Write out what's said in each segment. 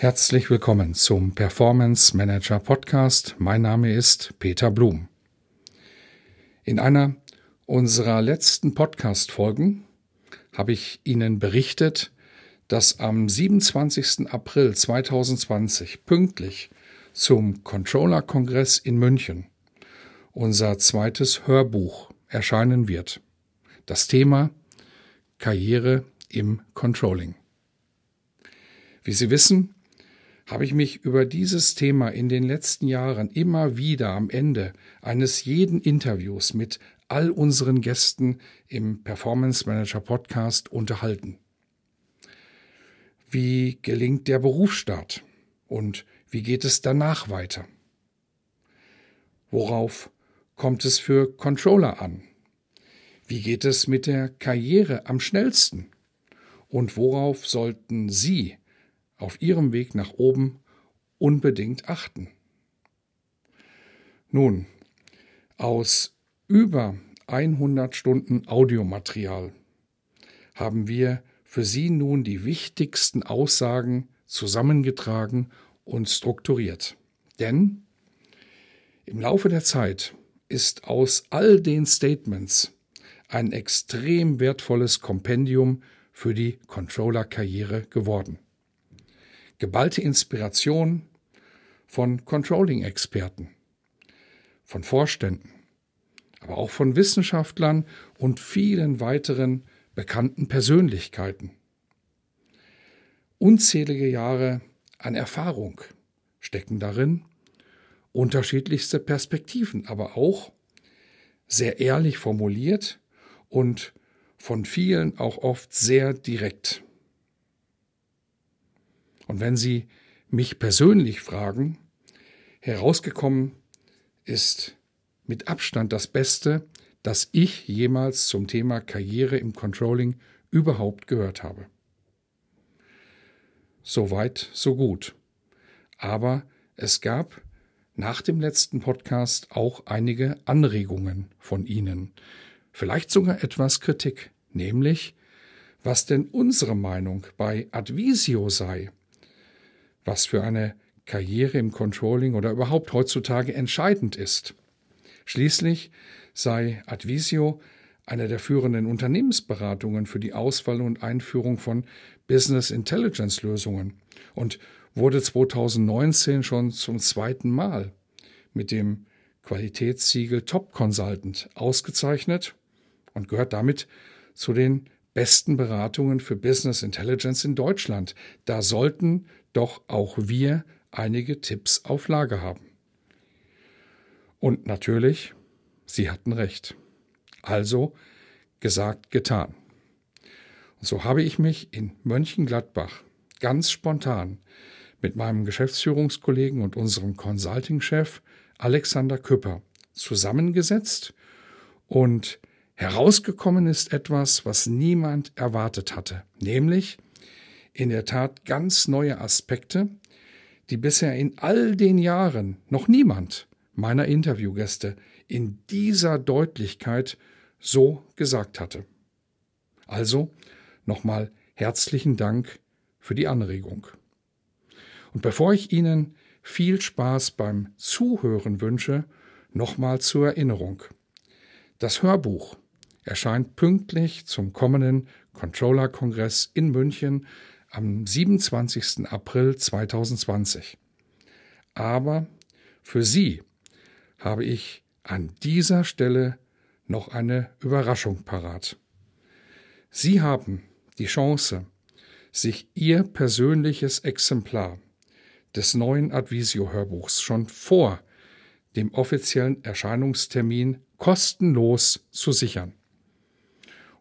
Herzlich willkommen zum Performance Manager Podcast. Mein Name ist Peter Blum. In einer unserer letzten Podcast-Folgen habe ich Ihnen berichtet, dass am 27. April 2020 pünktlich zum Controller-Kongress in München unser zweites Hörbuch erscheinen wird. Das Thema Karriere im Controlling. Wie Sie wissen, habe ich mich über dieses Thema in den letzten Jahren immer wieder am Ende eines jeden Interviews mit all unseren Gästen im Performance Manager Podcast unterhalten. Wie gelingt der Berufsstart und wie geht es danach weiter? Worauf kommt es für Controller an? Wie geht es mit der Karriere am schnellsten? Und worauf sollten Sie auf ihrem Weg nach oben unbedingt achten. Nun, aus über 100 Stunden Audiomaterial haben wir für Sie nun die wichtigsten Aussagen zusammengetragen und strukturiert. Denn im Laufe der Zeit ist aus all den Statements ein extrem wertvolles Kompendium für die Controller-Karriere geworden geballte Inspiration von Controlling-Experten, von Vorständen, aber auch von Wissenschaftlern und vielen weiteren bekannten Persönlichkeiten. Unzählige Jahre an Erfahrung stecken darin, unterschiedlichste Perspektiven, aber auch sehr ehrlich formuliert und von vielen auch oft sehr direkt. Und wenn Sie mich persönlich fragen, herausgekommen ist mit Abstand das Beste, das ich jemals zum Thema Karriere im Controlling überhaupt gehört habe. So weit, so gut. Aber es gab nach dem letzten Podcast auch einige Anregungen von Ihnen, vielleicht sogar etwas Kritik, nämlich was denn unsere Meinung bei Advisio sei, was für eine Karriere im Controlling oder überhaupt heutzutage entscheidend ist. Schließlich sei Advisio eine der führenden Unternehmensberatungen für die Auswahl und Einführung von Business Intelligence Lösungen und wurde 2019 schon zum zweiten Mal mit dem Qualitätssiegel Top Consultant ausgezeichnet und gehört damit zu den besten Beratungen für Business Intelligence in Deutschland. Da sollten doch auch wir einige Tipps auf Lage haben. Und natürlich, Sie hatten recht. Also gesagt, getan. Und so habe ich mich in Mönchengladbach ganz spontan mit meinem Geschäftsführungskollegen und unserem Consulting-Chef Alexander Küpper zusammengesetzt und herausgekommen ist etwas, was niemand erwartet hatte, nämlich in der Tat ganz neue Aspekte, die bisher in all den Jahren noch niemand meiner Interviewgäste in dieser Deutlichkeit so gesagt hatte. Also nochmal herzlichen Dank für die Anregung. Und bevor ich Ihnen viel Spaß beim Zuhören wünsche, nochmal zur Erinnerung. Das Hörbuch erscheint pünktlich zum kommenden Controller-Kongress in München am 27. April 2020. Aber für Sie habe ich an dieser Stelle noch eine Überraschung parat. Sie haben die Chance, sich Ihr persönliches Exemplar des neuen Advisio-Hörbuchs schon vor dem offiziellen Erscheinungstermin kostenlos zu sichern.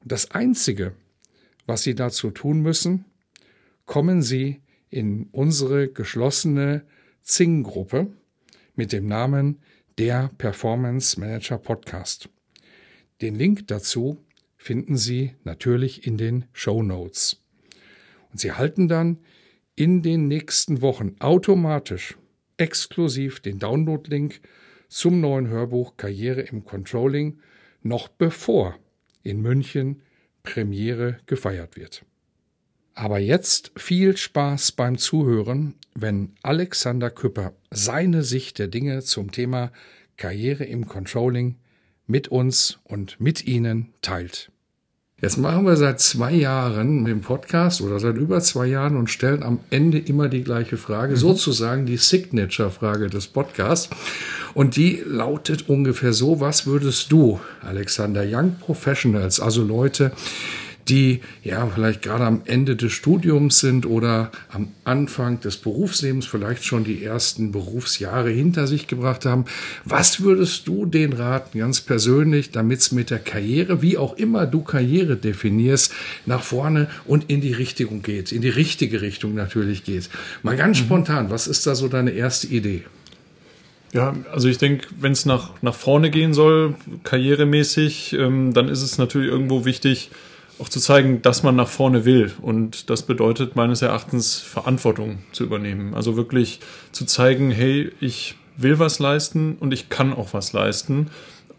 Und das Einzige, was Sie dazu tun müssen, kommen Sie in unsere geschlossene Zing-Gruppe mit dem Namen der Performance Manager Podcast. Den Link dazu finden Sie natürlich in den Show Notes. Und Sie halten dann in den nächsten Wochen automatisch exklusiv den Download-Link zum neuen Hörbuch Karriere im Controlling noch bevor in München Premiere gefeiert wird. Aber jetzt viel Spaß beim Zuhören, wenn Alexander Küpper seine Sicht der Dinge zum Thema Karriere im Controlling mit uns und mit Ihnen teilt. Jetzt machen wir seit zwei Jahren den Podcast oder seit über zwei Jahren und stellen am Ende immer die gleiche Frage, mhm. sozusagen die Signature-Frage des Podcasts. Und die lautet ungefähr so, was würdest du, Alexander, Young Professionals, also Leute, die ja vielleicht gerade am Ende des Studiums sind oder am Anfang des Berufslebens vielleicht schon die ersten Berufsjahre hinter sich gebracht haben. Was würdest du den raten, ganz persönlich, damit es mit der Karriere, wie auch immer du Karriere definierst, nach vorne und in die Richtung geht, in die richtige Richtung natürlich geht? Mal ganz mhm. spontan, was ist da so deine erste Idee? Ja, also ich denke, wenn es nach, nach vorne gehen soll, karrieremäßig, ähm, dann ist es natürlich irgendwo wichtig, auch zu zeigen, dass man nach vorne will. Und das bedeutet meines Erachtens Verantwortung zu übernehmen. Also wirklich zu zeigen, hey, ich will was leisten und ich kann auch was leisten.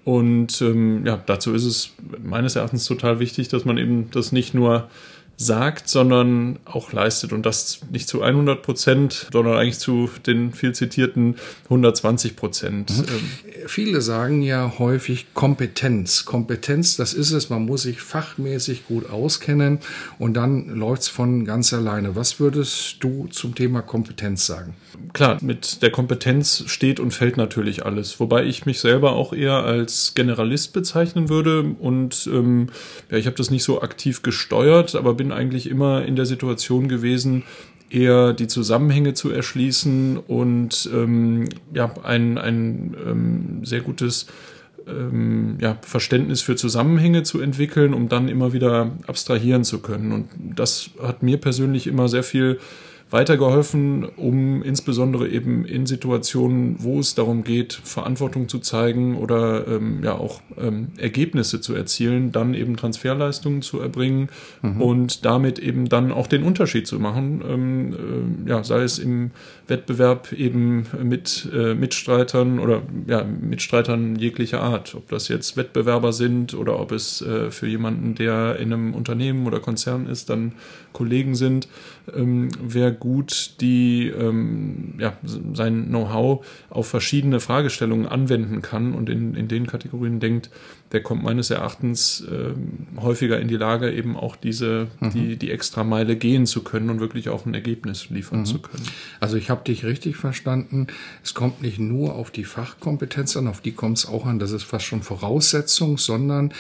Und ähm, ja, dazu ist es meines Erachtens total wichtig, dass man eben das nicht nur sagt, sondern auch leistet. Und das nicht zu 100 Prozent, sondern eigentlich zu den viel zitierten 120 Prozent. Mhm. Ähm, Viele sagen ja häufig Kompetenz. Kompetenz, das ist es. Man muss sich fachmäßig gut auskennen und dann läuft es von ganz alleine. Was würdest du zum Thema Kompetenz sagen? Klar, mit der Kompetenz steht und fällt natürlich alles. Wobei ich mich selber auch eher als Generalist bezeichnen würde. Und ähm, ja, ich habe das nicht so aktiv gesteuert, aber bin eigentlich immer in der Situation gewesen, eher die Zusammenhänge zu erschließen und ähm, ja, ein, ein ähm, sehr gutes ähm, ja, Verständnis für Zusammenhänge zu entwickeln, um dann immer wieder abstrahieren zu können. Und das hat mir persönlich immer sehr viel weitergeholfen, um insbesondere eben in Situationen, wo es darum geht, Verantwortung zu zeigen oder ähm, ja auch ähm, Ergebnisse zu erzielen, dann eben Transferleistungen zu erbringen mhm. und damit eben dann auch den Unterschied zu machen, ähm, äh, ja, sei es im Wettbewerb eben mit äh, Mitstreitern oder ja, Mitstreitern jeglicher Art, ob das jetzt Wettbewerber sind oder ob es äh, für jemanden, der in einem Unternehmen oder Konzern ist, dann Kollegen sind, ähm, wer gut die, ähm, ja, sein Know-how auf verschiedene Fragestellungen anwenden kann und in, in den Kategorien denkt, der kommt meines Erachtens äh, häufiger in die Lage, eben auch diese, mhm. die, die extra Meile gehen zu können und wirklich auch ein Ergebnis liefern mhm. zu können. Also ich habe dich richtig verstanden. Es kommt nicht nur auf die Fachkompetenz an, auf die kommt es auch an, das ist fast schon Voraussetzung, sondern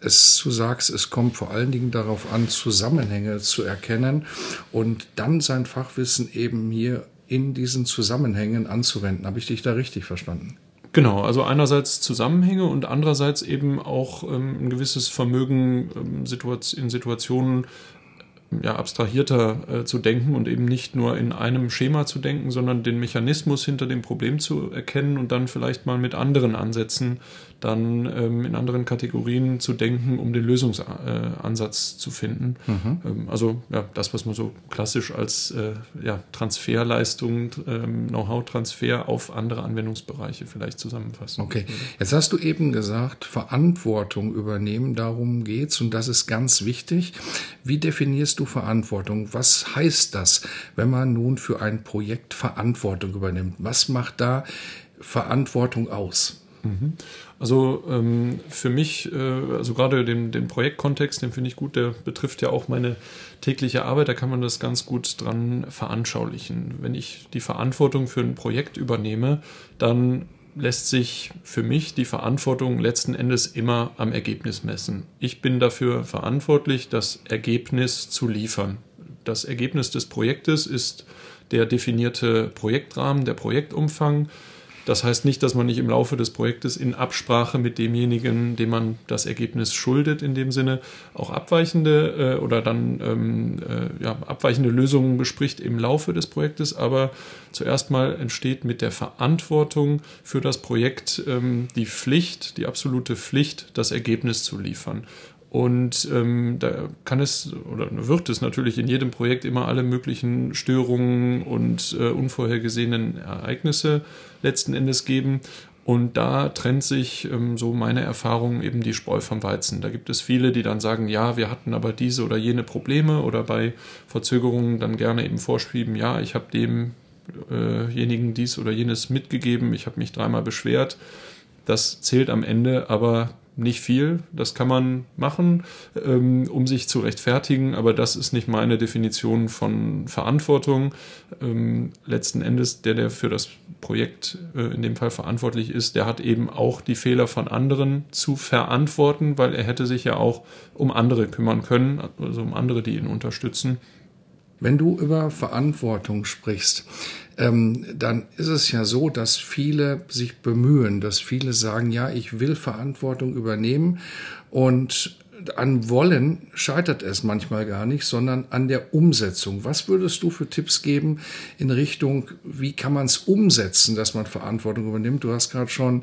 es, du sagst, es kommt vor allen Dingen darauf an, Zusammenhänge zu erkennen und dann sein Fachwissen eben hier in diesen Zusammenhängen anzuwenden. Habe ich dich da richtig verstanden? Genau, also einerseits Zusammenhänge und andererseits eben auch ähm, ein gewisses Vermögen ähm, in Situationen ja, abstrahierter äh, zu denken und eben nicht nur in einem Schema zu denken, sondern den Mechanismus hinter dem Problem zu erkennen und dann vielleicht mal mit anderen Ansätzen dann ähm, in anderen Kategorien zu denken, um den Lösungsansatz äh, zu finden. Mhm. Ähm, also ja, das, was man so klassisch als äh, ja, Transferleistung, ähm, Know-how-Transfer auf andere Anwendungsbereiche vielleicht zusammenfassen. Okay, jetzt hast du eben gesagt, Verantwortung übernehmen, darum geht's und das ist ganz wichtig. Wie definierst du Verantwortung? Was heißt das, wenn man nun für ein Projekt Verantwortung übernimmt? Was macht da Verantwortung aus? Mhm. Also ähm, für mich, äh, also gerade den, den Projektkontext, den finde ich gut, der betrifft ja auch meine tägliche Arbeit, da kann man das ganz gut dran veranschaulichen. Wenn ich die Verantwortung für ein Projekt übernehme, dann lässt sich für mich die Verantwortung letzten Endes immer am Ergebnis messen. Ich bin dafür verantwortlich, das Ergebnis zu liefern. Das Ergebnis des Projektes ist der definierte Projektrahmen, der Projektumfang Das heißt nicht, dass man nicht im Laufe des Projektes in Absprache mit demjenigen, dem man das Ergebnis schuldet, in dem Sinne auch abweichende äh, oder dann ähm, äh, ja, abweichende Lösungen bespricht im Laufe des Projektes. Aber zuerst mal entsteht mit der Verantwortung für das Projekt ähm, die Pflicht, die absolute Pflicht, das Ergebnis zu liefern. Und ähm, da kann es oder wird es natürlich in jedem Projekt immer alle möglichen Störungen und äh, unvorhergesehenen Ereignisse letzten Endes geben. Und da trennt sich ähm, so meine Erfahrung eben die Spreu vom Weizen. Da gibt es viele, die dann sagen, ja, wir hatten aber diese oder jene Probleme oder bei Verzögerungen dann gerne eben vorschrieben, ja, ich habe demjenigen äh dies oder jenes mitgegeben, ich habe mich dreimal beschwert. Das zählt am Ende aber nicht viel. Das kann man machen, ähm, um sich zu rechtfertigen, aber das ist nicht meine Definition von Verantwortung. Ähm, letzten Endes, der, der für das Projekt äh, in dem Fall verantwortlich ist, der hat eben auch die Fehler von anderen zu verantworten, weil er hätte sich ja auch um andere kümmern können, also um andere, die ihn unterstützen. Wenn du über Verantwortung sprichst, ähm, dann ist es ja so, dass viele sich bemühen, dass viele sagen, ja, ich will Verantwortung übernehmen. Und an Wollen scheitert es manchmal gar nicht, sondern an der Umsetzung. Was würdest du für Tipps geben in Richtung, wie kann man es umsetzen, dass man Verantwortung übernimmt? Du hast gerade schon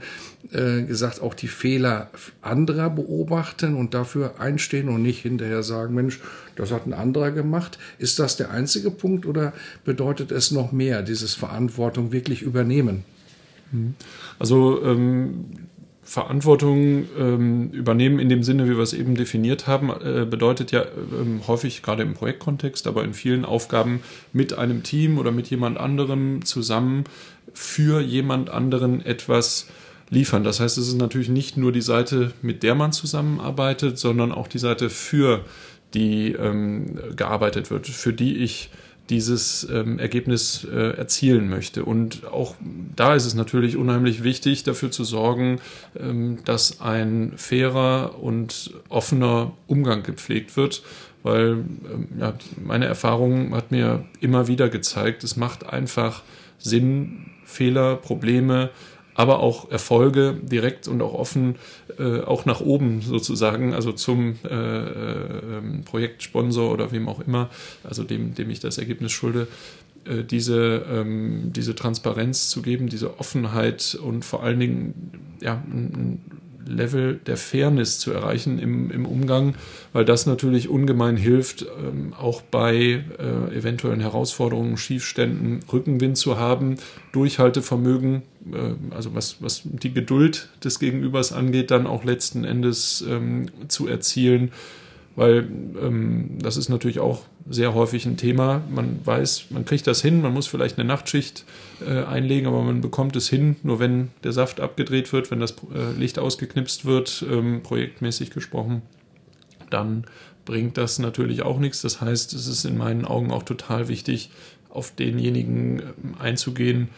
äh, gesagt, auch die Fehler anderer beobachten und dafür einstehen und nicht hinterher sagen, Mensch, das hat ein anderer gemacht. Ist das der einzige Punkt oder bedeutet es noch mehr, dieses Verantwortung wirklich übernehmen? Also ähm Verantwortung ähm, übernehmen in dem Sinne, wie wir es eben definiert haben, äh, bedeutet ja ähm, häufig gerade im Projektkontext, aber in vielen Aufgaben mit einem Team oder mit jemand anderem zusammen für jemand anderen etwas liefern. Das heißt, es ist natürlich nicht nur die Seite, mit der man zusammenarbeitet, sondern auch die Seite, für die ähm, gearbeitet wird, für die ich dieses ähm, Ergebnis äh, erzielen möchte. Und auch da ist es natürlich unheimlich wichtig, dafür zu sorgen, ähm, dass ein fairer und offener Umgang gepflegt wird, weil ähm, ja, meine Erfahrung hat mir immer wieder gezeigt, es macht einfach Sinn, Fehler, Probleme aber auch Erfolge direkt und auch offen, äh, auch nach oben sozusagen, also zum äh, äh, Projektsponsor oder wem auch immer, also dem, dem ich das Ergebnis schulde, äh, diese, ähm, diese Transparenz zu geben, diese Offenheit und vor allen Dingen ja, ein, Level der Fairness zu erreichen im, im Umgang, weil das natürlich ungemein hilft, ähm, auch bei äh, eventuellen Herausforderungen, Schiefständen, Rückenwind zu haben, Durchhaltevermögen, äh, also was, was die Geduld des Gegenübers angeht, dann auch letzten Endes ähm, zu erzielen, weil ähm, das ist natürlich auch sehr häufig ein Thema. Man weiß, man kriegt das hin, man muss vielleicht eine Nachtschicht äh, einlegen, aber man bekommt es hin, nur wenn der Saft abgedreht wird, wenn das äh, Licht ausgeknipst wird, ähm, projektmäßig gesprochen, dann bringt das natürlich auch nichts. Das heißt, es ist in meinen Augen auch total wichtig, auf denjenigen ähm, einzugehen,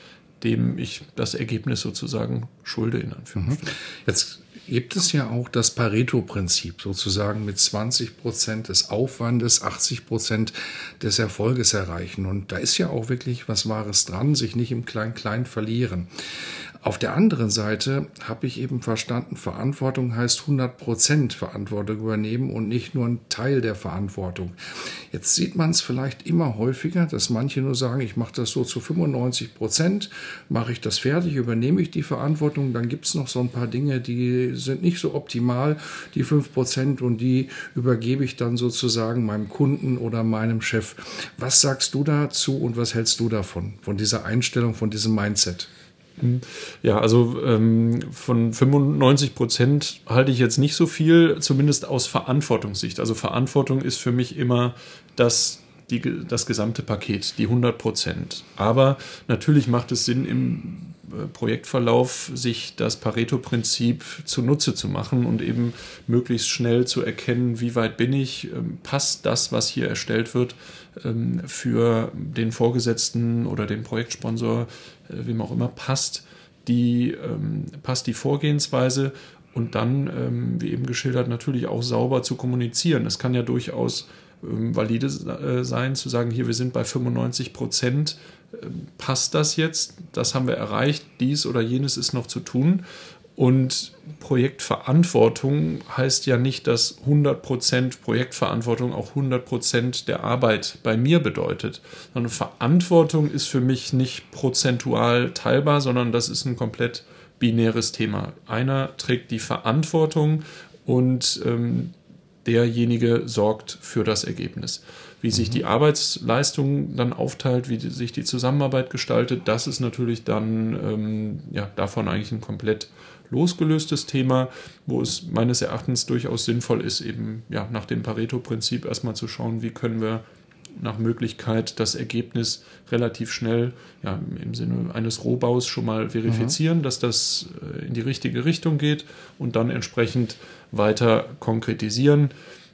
dem ich das Ergebnis sozusagen schulde, in Anführungsstrichen. Mhm. Jetzt gibt es ja auch das Pareto-Prinzip, sozusagen mit 20 Prozent des Aufwandes 80 Prozent des Erfolges erreichen. Und da ist ja auch wirklich was Wahres dran, sich nicht im Klein-Klein verlieren. Auf der anderen Seite habe ich eben verstanden, Verantwortung heißt 100 Prozent Verantwortung übernehmen und nicht nur ein Teil der Verantwortung. Jetzt sieht man es vielleicht immer häufiger, dass manche nur sagen, ich mache das so zu 95 Prozent, mache ich das fertig, übernehme ich die Verantwortung, dann gibt es noch so ein paar Dinge, die sind nicht so optimal, die 5 Prozent und die übergebe ich dann sozusagen meinem Kunden oder meinem Chef. Was sagst du dazu und was hältst du davon, von dieser Einstellung, von diesem Mindset? Ja, also ähm, von 95 Prozent halte ich jetzt nicht so viel, zumindest aus Verantwortungssicht. Also Verantwortung ist für mich immer das, die, das gesamte Paket, die 100 Prozent. Aber natürlich macht es Sinn, im Projektverlauf sich das Pareto-Prinzip zunutze zu machen und eben möglichst schnell zu erkennen, wie weit bin ich, ähm, passt das, was hier erstellt wird, ähm, für den Vorgesetzten oder den Projektsponsor, äh, wem auch immer, passt die, ähm, passt die Vorgehensweise und dann, wie eben geschildert, natürlich auch sauber zu kommunizieren. Es kann ja durchaus valide äh, sein, zu sagen, hier, wir sind bei 95 Prozent, ähm, passt das jetzt, das haben wir erreicht, dies oder jenes ist noch zu tun. Und Projektverantwortung heißt ja nicht, dass 100% Projektverantwortung auch 100% der Arbeit bei mir bedeutet, sondern Verantwortung ist für mich nicht prozentual teilbar, sondern das ist ein komplett binäres Thema. Einer trägt die Verantwortung und ähm, derjenige sorgt für das Ergebnis. Wie sich die Arbeitsleistung dann aufteilt, wie sich die Zusammenarbeit gestaltet, das ist natürlich dann ähm, ja, davon eigentlich ein komplett losgelöstes Thema, wo es meines Erachtens durchaus sinnvoll ist, eben ja, nach dem Pareto-Prinzip erstmal zu schauen, wie können wir nach Möglichkeit das Ergebnis relativ schnell ja, im Sinne eines Rohbaus schon mal verifizieren, mhm. dass das äh, in die richtige Richtung geht und dann entsprechend weiter konkretisieren.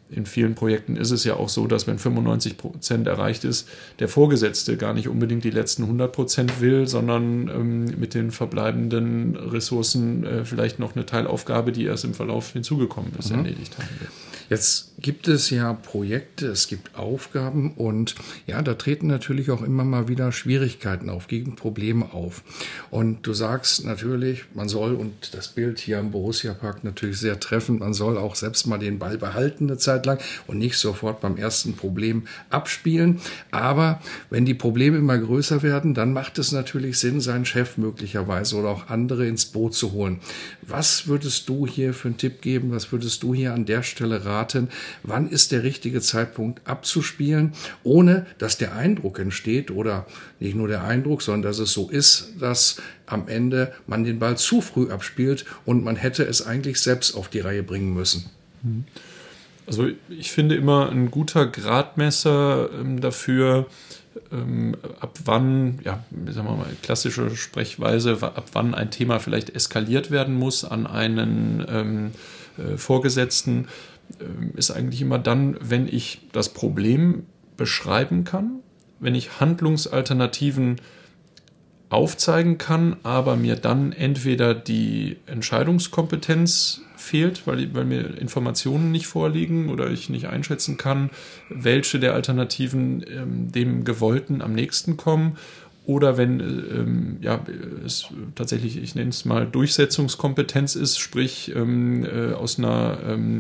In vielen Projekten ist es ja auch so, dass wenn 95 Prozent erreicht ist, der Vorgesetzte gar nicht unbedingt die letzten 100 Prozent will, sondern ähm, mit den verbleibenden Ressourcen äh, vielleicht noch eine Teilaufgabe, die erst im Verlauf hinzugekommen ist, mhm. erledigt haben will. Jetzt gibt es ja Projekte, es gibt Aufgaben und ja, da treten natürlich auch immer mal wieder Schwierigkeiten auf, gegen Probleme auf. Und du sagst natürlich, man soll, und das Bild hier im Borussia Park natürlich sehr treffend, man soll auch selbst mal den Ball behalten eine Zeit lang und nicht sofort beim ersten Problem abspielen. Aber wenn die Probleme immer größer werden, dann macht es natürlich Sinn, seinen Chef möglicherweise oder auch andere ins Boot zu holen. Was würdest du hier für einen Tipp geben? Was würdest du hier an der Stelle raten? Wann ist der richtige Zeitpunkt abzuspielen, ohne dass der Eindruck entsteht oder nicht nur der Eindruck, sondern dass es so ist, dass am Ende man den Ball zu früh abspielt und man hätte es eigentlich selbst auf die Reihe bringen müssen. Also ich finde immer ein guter Gradmesser ähm, dafür, ähm, ab wann, ja, sagen wir mal, klassische Sprechweise, ab wann ein Thema vielleicht eskaliert werden muss an einen ähm, äh, Vorgesetzten, ist eigentlich immer dann, wenn ich das Problem beschreiben kann, wenn ich Handlungsalternativen aufzeigen kann, aber mir dann entweder die Entscheidungskompetenz fehlt, weil, weil mir Informationen nicht vorliegen oder ich nicht einschätzen kann, welche der Alternativen ähm, dem Gewollten am nächsten kommen oder wenn ähm, ja, es tatsächlich, ich nenne es mal, Durchsetzungskompetenz ist, sprich ähm, äh, aus einer ähm,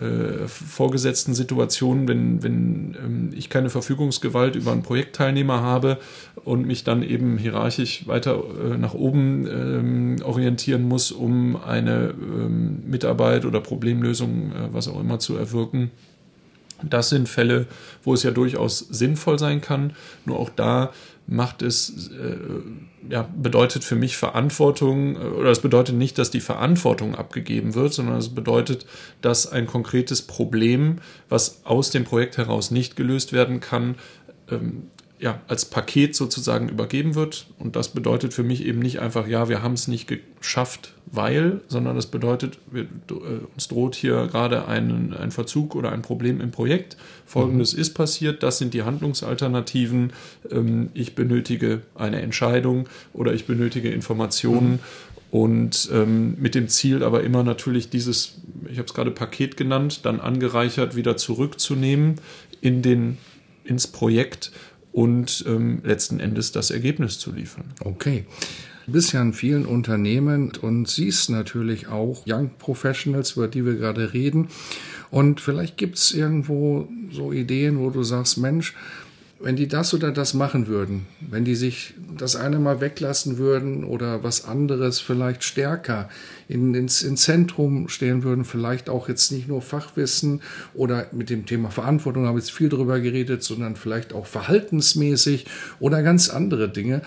äh, vorgesetzten Situation, wenn, wenn ähm, ich keine Verfügungsgewalt über einen Projektteilnehmer habe und mich dann eben hierarchisch weiter äh, nach oben ähm, orientieren muss, um eine ähm, Mitarbeit oder Problemlösung, äh, was auch immer, zu erwirken. Das sind Fälle, wo es ja durchaus sinnvoll sein kann. Nur auch da macht es, äh, ja, bedeutet für mich Verantwortung, äh, oder es bedeutet nicht, dass die Verantwortung abgegeben wird, sondern es bedeutet, dass ein konkretes Problem, was aus dem Projekt heraus nicht gelöst werden kann, ähm, ja, als Paket sozusagen übergeben wird. Und das bedeutet für mich eben nicht einfach, ja, wir haben es nicht geschafft, weil, sondern das bedeutet, wir, äh, uns droht hier gerade ein, ein Verzug oder ein Problem im Projekt. Folgendes mhm. ist passiert, das sind die Handlungsalternativen. Ähm, ich benötige eine Entscheidung oder ich benötige Informationen. Mhm. Und ähm, mit dem Ziel aber immer natürlich dieses, ich habe es gerade Paket genannt, dann angereichert wieder zurückzunehmen in den, ins Projekt und ähm, letzten Endes das Ergebnis zu liefern. Okay. Du bist ja in vielen Unternehmen und siehst natürlich auch Young Professionals, über die wir gerade reden. Und vielleicht gibt es irgendwo so Ideen, wo du sagst, Mensch, wenn die das oder das machen würden, wenn die sich das eine mal weglassen würden oder was anderes vielleicht stärker in, ins, ins Zentrum stehen würden, vielleicht auch jetzt nicht nur Fachwissen oder mit dem Thema Verantwortung habe ich jetzt viel drüber geredet, sondern vielleicht auch verhaltensmäßig oder ganz andere Dinge.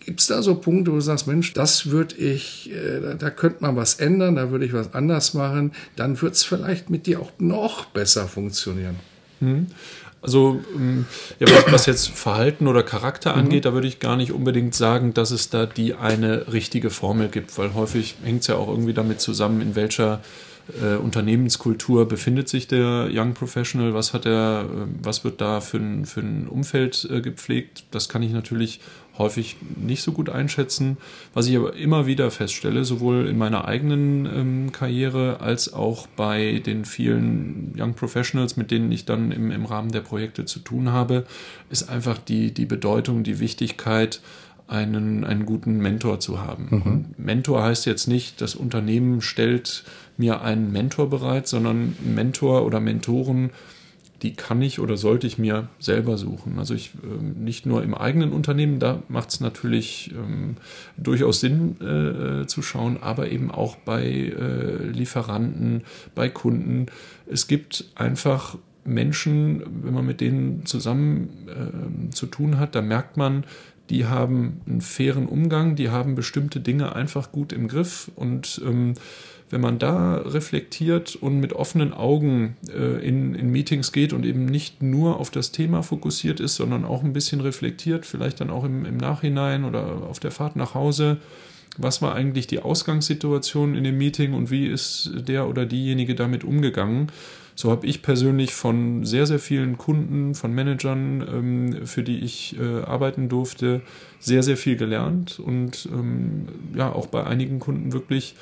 Gibt es da so Punkte, wo du sagst, Mensch, das würde ich, äh, da könnte man was ändern, da würde ich was anders machen, dann wird es vielleicht mit dir auch noch besser funktionieren. Hm. Also ähm, ja, was jetzt Verhalten oder Charakter mhm. angeht, da würde ich gar nicht unbedingt sagen, dass es da die eine richtige Formel gibt, weil häufig hängt es ja auch irgendwie damit zusammen, in welcher äh, Unternehmenskultur befindet sich der Young Professional, was hat er, äh, was wird da für ein, für ein Umfeld äh, gepflegt. Das kann ich natürlich häufig nicht so gut einschätzen. Was ich aber immer wieder feststelle, sowohl in meiner eigenen ähm, Karriere als auch bei den vielen Young Professionals, mit denen ich dann im, im Rahmen der Projekte zu tun habe, ist einfach die, die Bedeutung, die Wichtigkeit, einen, einen guten Mentor zu haben. Mhm. Mentor heißt jetzt nicht, das Unternehmen stellt mir einen Mentor bereit, sondern Mentor oder Mentoren die kann ich oder sollte ich mir selber suchen. Also ich ähm, nicht nur im eigenen Unternehmen, da macht es natürlich ähm, durchaus Sinn äh, äh, zu schauen, aber eben auch bei äh, Lieferanten, bei Kunden. Es gibt einfach Menschen, wenn man mit denen zusammen äh, zu tun hat, da merkt man, die haben einen fairen Umgang, die haben bestimmte Dinge einfach gut im Griff und ähm, wenn man da reflektiert und mit offenen Augen äh, in, in Meetings geht und eben nicht nur auf das Thema fokussiert ist, sondern auch ein bisschen reflektiert, vielleicht dann auch im, im Nachhinein oder auf der Fahrt nach Hause, was war eigentlich die Ausgangssituation in dem Meeting und wie ist der oder diejenige damit umgegangen. So habe ich persönlich von sehr, sehr vielen Kunden, von Managern, ähm, für die ich äh, arbeiten durfte, sehr, sehr viel gelernt und ähm, ja, auch bei einigen Kunden wirklich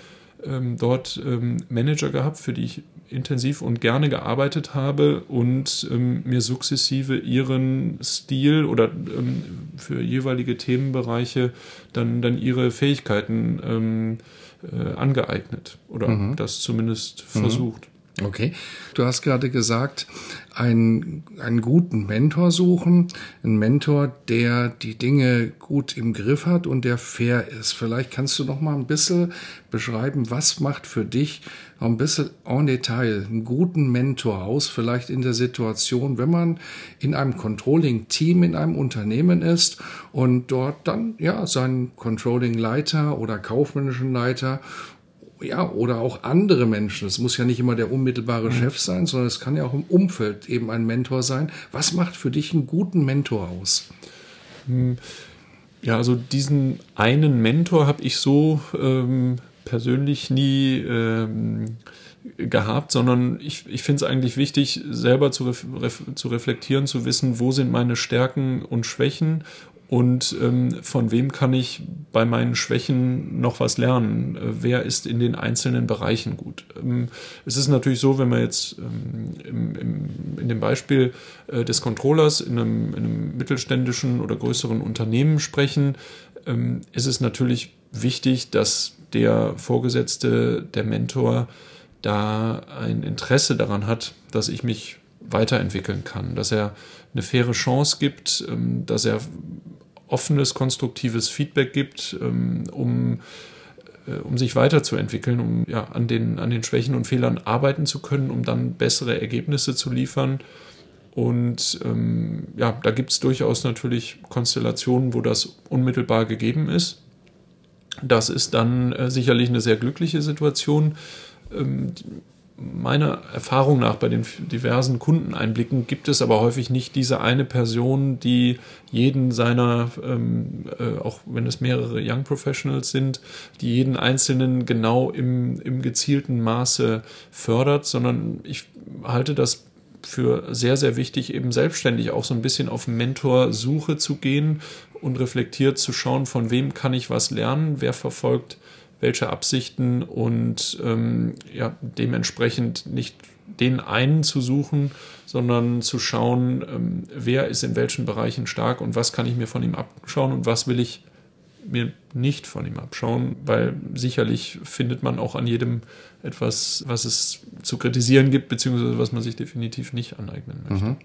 ähm, dort ähm, Manager gehabt, für die ich intensiv und gerne gearbeitet habe und ähm, mir sukzessive ihren Stil oder ähm, für jeweilige Themenbereiche dann, dann ihre Fähigkeiten äh, angeeignet oder mhm. das zumindest mhm. versucht. Okay. Du hast gerade gesagt, einen, einen guten Mentor suchen, einen Mentor, der die Dinge gut im Griff hat und der fair ist. Vielleicht kannst du noch mal ein bisschen beschreiben, was macht für dich ein bisschen en Detail einen guten Mentor aus, vielleicht in der Situation, wenn man in einem Controlling-Team in einem Unternehmen ist und dort dann ja seinen Controlling-Leiter oder kaufmännischen Leiter ja, oder auch andere Menschen. Es muss ja nicht immer der unmittelbare mhm. Chef sein, sondern es kann ja auch im Umfeld eben ein Mentor sein. Was macht für dich einen guten Mentor aus? Hm. Ja, also diesen einen Mentor habe ich so ähm, persönlich nie ähm, gehabt, sondern ich, ich finde es eigentlich wichtig, selber zu, ref, zu reflektieren, zu wissen, wo sind meine Stärken und Schwächen und ähm, von wem kann ich bei meinen Schwächen noch was lernen? Äh, wer ist in den einzelnen Bereichen gut? Ähm, es ist natürlich so, wenn wir jetzt ähm, im, im, in dem Beispiel äh, des Controllers in einem, in einem, mittelständischen oder größeren Unternehmen sprechen, ähm, ist es natürlich wichtig, dass der Vorgesetzte, der Mentor, da ein Interesse daran hat, dass ich mich weiterentwickeln kann, dass er eine faire Chance gibt, ähm, dass er offenes, konstruktives Feedback gibt, ähm, um, äh, um sich weiterzuentwickeln, um ja, an, den, an den Schwächen und Fehlern arbeiten zu können, um dann bessere Ergebnisse zu liefern. Und ähm, ja, da gibt es durchaus natürlich Konstellationen, wo das unmittelbar gegeben ist. Das ist dann äh, sicherlich eine sehr glückliche Situation. Ähm, meiner Erfahrung nach bei den diversen Kundeneinblicken gibt es aber häufig nicht diese eine Person, die jeden seiner, ähm, äh, auch wenn es mehrere Young Professionals sind, die jeden einzelnen genau im, im gezielten Maße fördert, sondern ich halte das für sehr, sehr wichtig, eben selbstständig auch so ein bisschen auf Mentorsuche zu gehen und reflektiert zu schauen, von wem kann ich was lernen, wer verfolgt welche Absichten und ähm, ja, dementsprechend nicht den einen zu suchen, sondern zu schauen, ähm, wer ist in welchen Bereichen stark und was kann ich mir von ihm abschauen und was will ich mir nicht von ihm abschauen, weil sicherlich findet man auch an jedem etwas, was es zu kritisieren gibt, beziehungsweise was man sich definitiv nicht aneignen möchte. Mhm.